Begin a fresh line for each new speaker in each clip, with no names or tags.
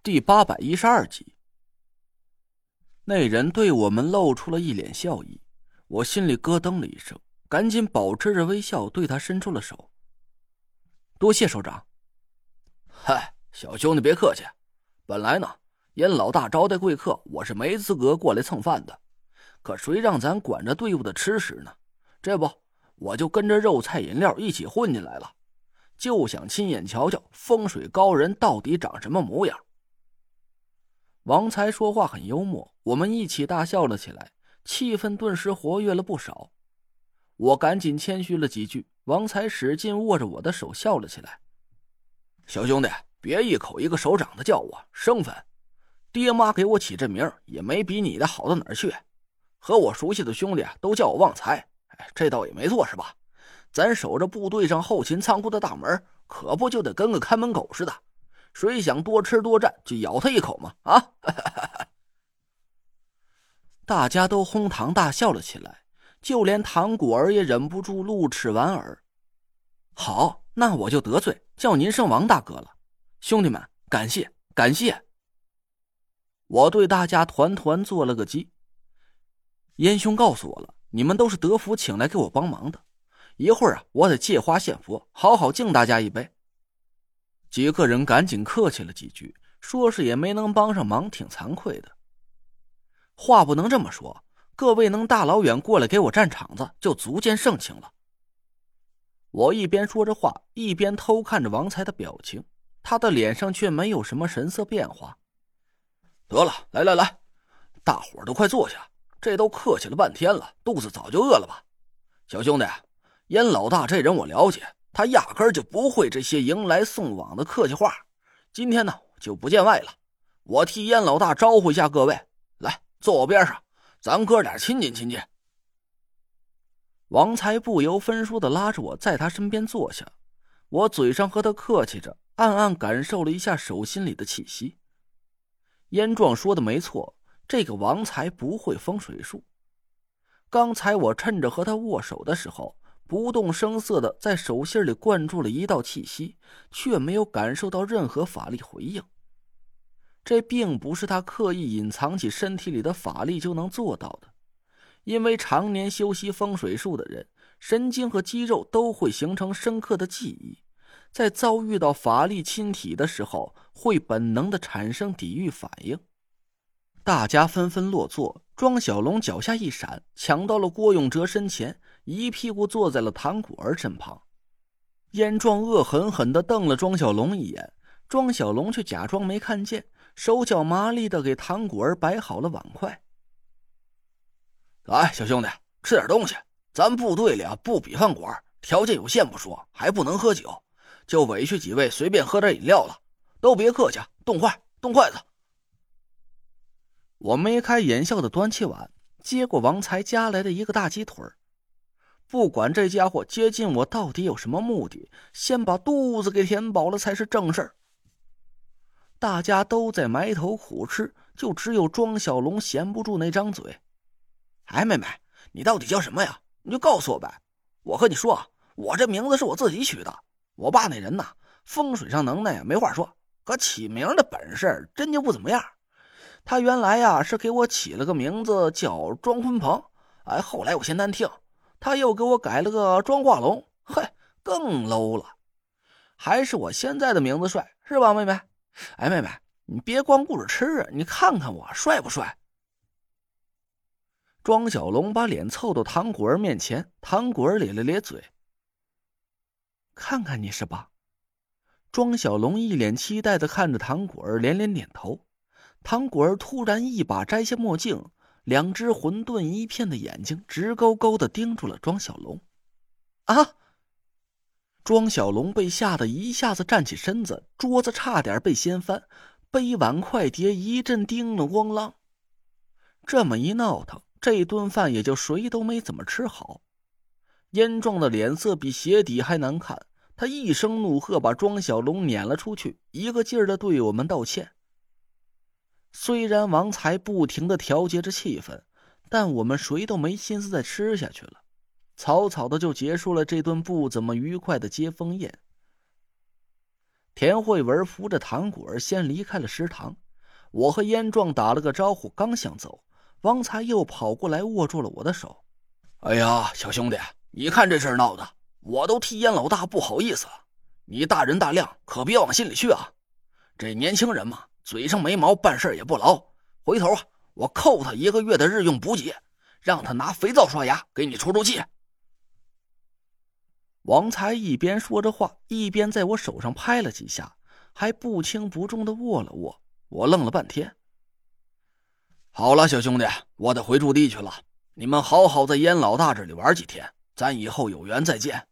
第八百一十二集，那人对我们露出了一脸笑意，我心里咯噔了一声，赶紧保持着微笑对他伸出了手。多谢首长。
嗨，小兄弟别客气。本来呢，严老大招待贵客，我是没资格过来蹭饭的。可谁让咱管着队伍的吃食呢？这不，我就跟着肉菜饮料一起混进来了，就想亲眼瞧瞧风水高人到底长什么模样。
王才说话很幽默，我们一起大笑了起来，气氛顿时活跃了不少。我赶紧谦虚了几句，王才使劲握着我的手笑了起来。
小兄弟，别一口一个首长的叫我，生分。爹妈给我起这名也没比你的好到哪儿去。和我熟悉的兄弟都叫我旺财，哎，这倒也没错是吧？咱守着部队上后勤仓库的大门，可不就得跟个看门狗似的？谁想多吃多占，就咬他一口嘛！啊！
大家都哄堂大笑了起来，就连唐果儿也忍不住露齿莞耳。好，那我就得罪，叫您声王大哥了。兄弟们，感谢感谢！我对大家团团做了个揖。燕兄告诉我了，你们都是德福请来给我帮忙的。一会儿啊，我得借花献佛，好好敬大家一杯。几个人赶紧客气了几句，说是也没能帮上忙，挺惭愧的。话不能这么说，各位能大老远过来给我站场子，就足见盛情了。我一边说着话，一边偷看着王才的表情，他的脸上却没有什么神色变化。
得了，来来来，大伙都快坐下，这都客气了半天了，肚子早就饿了吧？小兄弟，燕老大这人我了解。他压根就不会这些迎来送往的客气话，今天呢就不见外了。我替燕老大招呼一下各位，来坐我边上，咱哥俩亲近亲近。
王才不由分说的拉着我在他身边坐下，我嘴上和他客气着，暗暗感受了一下手心里的气息。燕壮说的没错，这个王才不会风水术。刚才我趁着和他握手的时候。不动声色的在手心里灌注了一道气息，却没有感受到任何法力回应。这并不是他刻意隐藏起身体里的法力就能做到的，因为常年修习风水术的人，神经和肌肉都会形成深刻的记忆，在遭遇到法力侵体的时候，会本能的产生抵御反应。大家纷纷落座，庄小龙脚下一闪，抢到了郭永哲身前。一屁股坐在了唐果儿身旁，燕壮恶狠狠地瞪了庄小龙一眼，庄小龙却假装没看见，手脚麻利地给唐果儿摆好了碗筷。
来，小兄弟，吃点东西。咱部队里啊，不比饭馆，条件有限不说，还不能喝酒，就委屈几位随便喝点饮料了。都别客气，动筷，动筷子。
我眉开眼笑的端起碗，接过王才夹来的一个大鸡腿儿。不管这家伙接近我到底有什么目的，先把肚子给填饱了才是正事儿。大家都在埋头苦吃，就只有庄小龙闲不住那张嘴。
哎，妹妹，你到底叫什么呀？你就告诉我呗。我和你说，我这名字是我自己取的。我爸那人呐，风水上能耐呀，没话说，可起名的本事真就不怎么样。他原来呀是给我起了个名字叫庄坤鹏，哎，后来我嫌难听。他又给我改了个庄化龙，嘿，更 low 了。还是我现在的名字帅，是吧，妹妹？哎，妹妹，你别光顾着吃啊，你看看我帅不帅？
庄小龙把脸凑到唐果儿面前，唐果儿咧了咧嘴，看看你是吧？庄小龙一脸期待的看着唐果儿，连连点头。唐果儿突然一把摘下墨镜。两只混沌一片的眼睛直勾勾的盯住了庄小龙，啊！庄小龙被吓得一下子站起身子，桌子差点被掀翻，杯碗筷碟一阵叮了咣啷。这么一闹腾，这顿饭也就谁都没怎么吃好。燕壮的脸色比鞋底还难看，他一声怒喝，把庄小龙撵了出去，一个劲儿的对我们道歉。虽然王才不停的调节着气氛，但我们谁都没心思再吃下去了，草草的就结束了这顿不怎么愉快的接风宴。田慧文扶着唐果儿先离开了食堂，我和燕壮打了个招呼，刚想走，王才又跑过来握住了我的手。
哎呀，小兄弟，你看这事闹的，我都替燕老大不好意思了。你大人大量，可别往心里去啊。这年轻人嘛，嘴上没毛，办事也不牢。回头啊，我扣他一个月的日用补给，让他拿肥皂刷牙，给你出出气。
王才一边说着话，一边在我手上拍了几下，还不轻不重的握了握。我愣了半天。
好了，小兄弟，我得回驻地去了。你们好好在燕老大这里玩几天，咱以后有缘再见。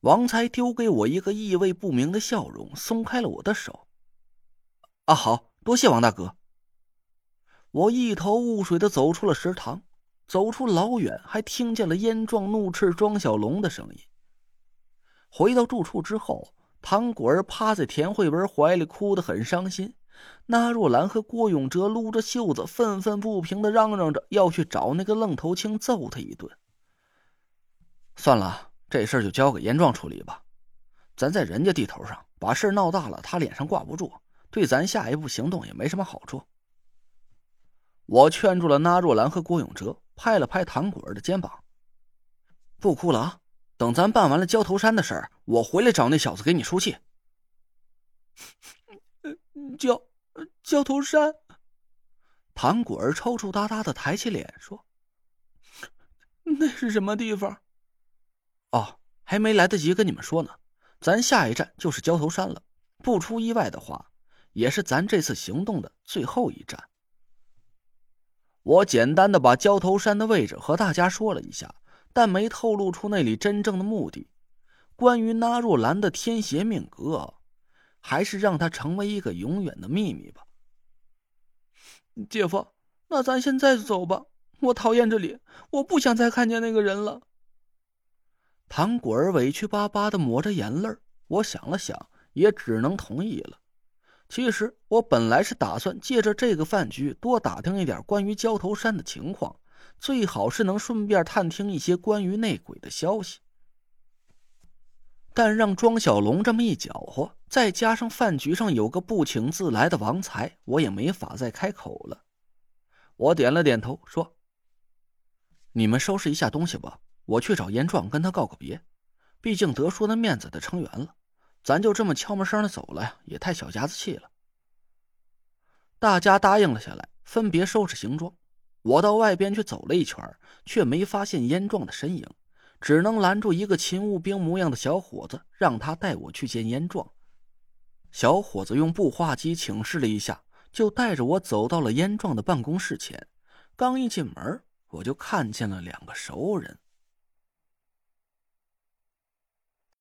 王才丢给我一个意味不明的笑容，松开了我的手。啊，好多谢王大哥。我一头雾水的走出了食堂。走出老远，还听见了燕壮怒斥庄小龙的声音。回到住处之后，唐果儿趴在田慧文怀里，哭得很伤心。那若兰和郭永哲撸着袖子，愤愤不平的嚷嚷着要去找那个愣头青揍他一顿。算了，这事就交给燕壮处理吧。咱在人家地头上把事闹大了，他脸上挂不住，对咱下一步行动也没什么好处。我劝住了那若兰和郭永哲。拍了拍唐果儿的肩膀，不哭了啊！等咱办完了焦头山的事儿，我回来找那小子给你出气。焦焦头山，唐果儿抽抽搭搭的抬起脸说：“那是什么地方？”哦，还没来得及跟你们说呢，咱下一站就是焦头山了。不出意外的话，也是咱这次行动的最后一站。我简单的把焦头山的位置和大家说了一下，但没透露出那里真正的目的。关于纳若兰的天邪命格，还是让它成为一个永远的秘密吧。姐夫，那咱现在走吧。我讨厌这里，我不想再看见那个人了。唐果儿委屈巴巴的抹着眼泪我想了想，也只能同意了。其实我本来是打算借着这个饭局多打听一点关于焦头山的情况，最好是能顺便探听一些关于内鬼的消息。但让庄小龙这么一搅和，再加上饭局上有个不请自来的王才，我也没法再开口了。我点了点头，说：“你们收拾一下东西吧，我去找严壮跟他告个别，毕竟德叔的面子得撑圆了。”咱就这么悄没声的走了呀，也太小家子气了。大家答应了下来，分别收拾行装。我到外边去走了一圈，却没发现燕壮的身影，只能拦住一个勤务兵模样的小伙子，让他带我去见燕壮。小伙子用步话机请示了一下，就带着我走到了燕壮的办公室前。刚一进门，我就看见了两个熟人。